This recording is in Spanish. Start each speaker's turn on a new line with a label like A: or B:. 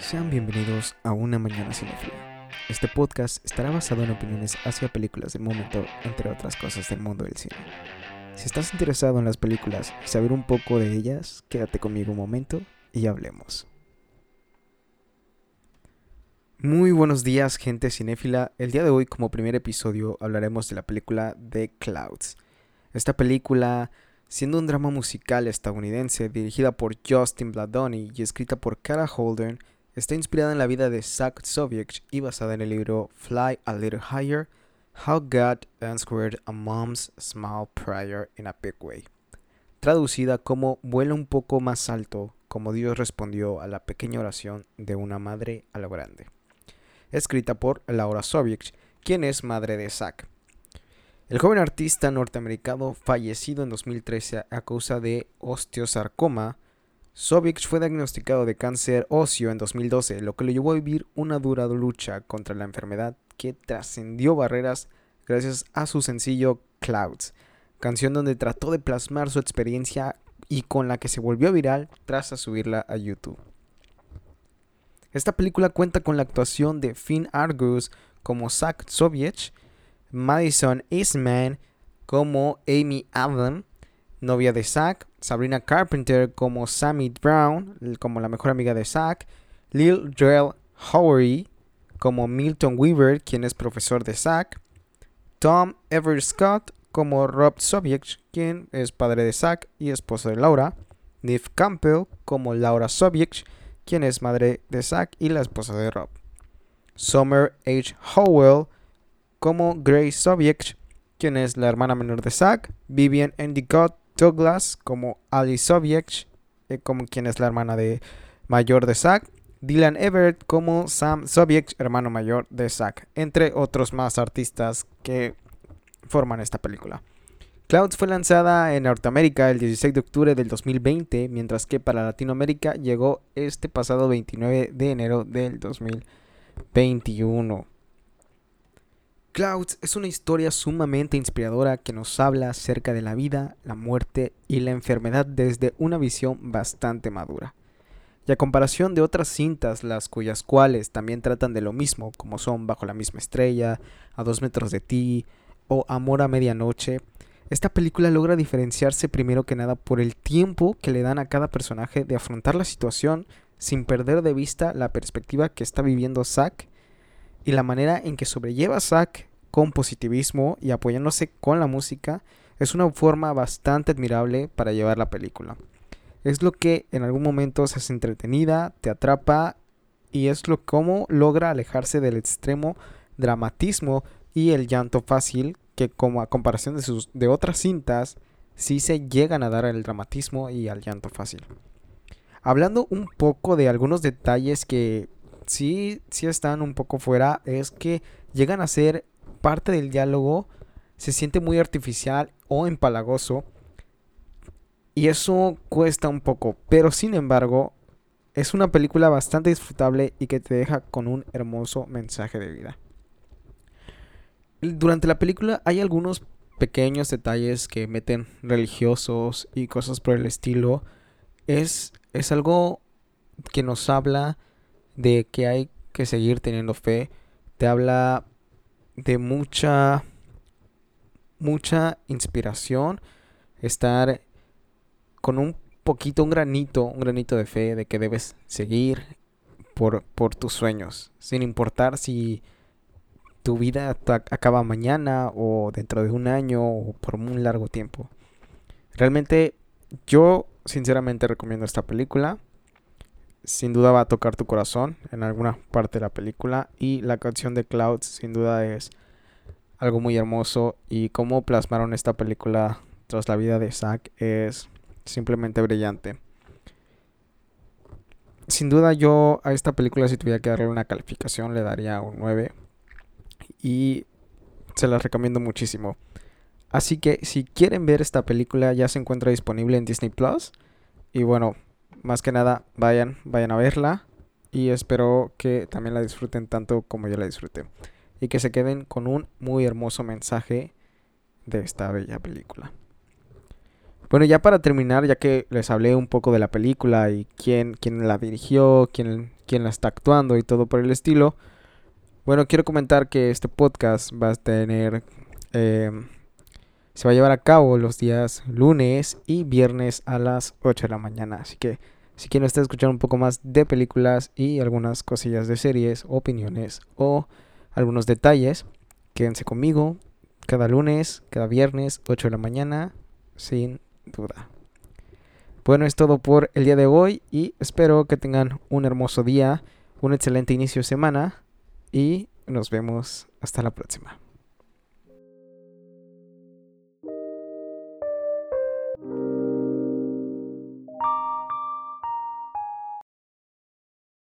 A: Sean bienvenidos a Una Mañana Cinefila. Este podcast estará basado en opiniones hacia películas del momento, entre otras cosas del mundo del cine. Si estás interesado en las películas y saber un poco de ellas, quédate conmigo un momento y hablemos. Muy buenos días, gente cinéfila. El día de hoy, como primer episodio, hablaremos de la película The Clouds. Esta película, siendo un drama musical estadounidense dirigida por Justin Bladoni y escrita por Kara Holden, está inspirada en la vida de Zach Soviech y basada en el libro Fly a Little Higher: How God Answered a Mom's Small Prayer in a Big Way. Traducida como Vuela un poco más alto, como Dios respondió a la pequeña oración de una madre a lo grande. Escrita por Laura Soviech, quien es madre de Zach. El joven artista norteamericano fallecido en 2013 a causa de osteosarcoma Sovic fue diagnosticado de cáncer óseo en 2012, lo que lo llevó a vivir una dura lucha contra la enfermedad que trascendió barreras gracias a su sencillo Clouds, canción donde trató de plasmar su experiencia y con la que se volvió viral tras subirla a YouTube. Esta película cuenta con la actuación de Finn Argus como Zach Soviech, Madison Eastman como Amy Adam, novia de Zack, Sabrina Carpenter como Sammy Brown, como la mejor amiga de Zack, Lil Joel Howery como Milton Weaver, quien es profesor de Zack, Tom Ever Scott como Rob Sobiech, quien es padre de Zack y esposo de Laura, Neve Campbell como Laura Sobiech, quien es madre de Zack y la esposa de Rob, Summer H. Howell como Grace Sobiech, quien es la hermana menor de Zack, Vivian Endicott Douglas como Ali Sobiech, eh, como quien es la hermana de mayor de Zack, Dylan Everett como Sam Sobiech, hermano mayor de Zack, entre otros más artistas que forman esta película. Clouds fue lanzada en Norteamérica el 16 de octubre del 2020, mientras que para Latinoamérica llegó este pasado 29 de enero del 2021. Clouds es una historia sumamente inspiradora que nos habla acerca de la vida, la muerte y la enfermedad desde una visión bastante madura. Y a comparación de otras cintas, las cuyas cuales también tratan de lo mismo, como son Bajo la misma estrella, A dos metros de ti o Amor a medianoche, esta película logra diferenciarse primero que nada por el tiempo que le dan a cada personaje de afrontar la situación sin perder de vista la perspectiva que está viviendo Zack y la manera en que sobrelleva Zack con positivismo y apoyándose con la música es una forma bastante admirable para llevar la película. Es lo que en algún momento se hace entretenida, te atrapa y es lo como logra alejarse del extremo dramatismo y el llanto fácil que como a comparación de, sus, de otras cintas sí se llegan a dar el dramatismo y al llanto fácil. Hablando un poco de algunos detalles que sí, están un poco fuera, es que llegan a ser parte del diálogo, se siente muy artificial o empalagoso. Y eso cuesta un poco, pero sin embargo, es una película bastante disfrutable y que te deja con un hermoso mensaje de vida. Durante la película hay algunos pequeños detalles que meten religiosos y cosas por el estilo. Es, es algo que nos habla de que hay que seguir teniendo fe. Te habla de mucha mucha inspiración, estar con un poquito, un granito, un granito de fe de que debes seguir por, por tus sueños, sin importar si tu vida acaba mañana o dentro de un año o por un largo tiempo. Realmente yo sinceramente recomiendo esta película sin duda va a tocar tu corazón en alguna parte de la película y la canción de Clouds sin duda es algo muy hermoso y cómo plasmaron esta película tras la vida de Zack es simplemente brillante. Sin duda yo a esta película si tuviera que darle una calificación le daría un 9 y se la recomiendo muchísimo. Así que si quieren ver esta película ya se encuentra disponible en Disney Plus y bueno, más que nada, vayan, vayan a verla. Y espero que también la disfruten tanto como yo la disfruté. Y que se queden con un muy hermoso mensaje de esta bella película. Bueno, ya para terminar, ya que les hablé un poco de la película y quién, quién la dirigió, quién, quién la está actuando y todo por el estilo. Bueno, quiero comentar que este podcast va a tener... Em, se va a llevar a cabo los días lunes y viernes a las 8 de la mañana. Así que si quieren ustedes escuchar un poco más de películas y algunas cosillas de series, opiniones o algunos detalles, quédense conmigo cada lunes, cada viernes, 8 de la mañana, sin duda. Bueno, es todo por el día de hoy y espero que tengan un hermoso día, un excelente inicio de semana y nos vemos hasta la próxima.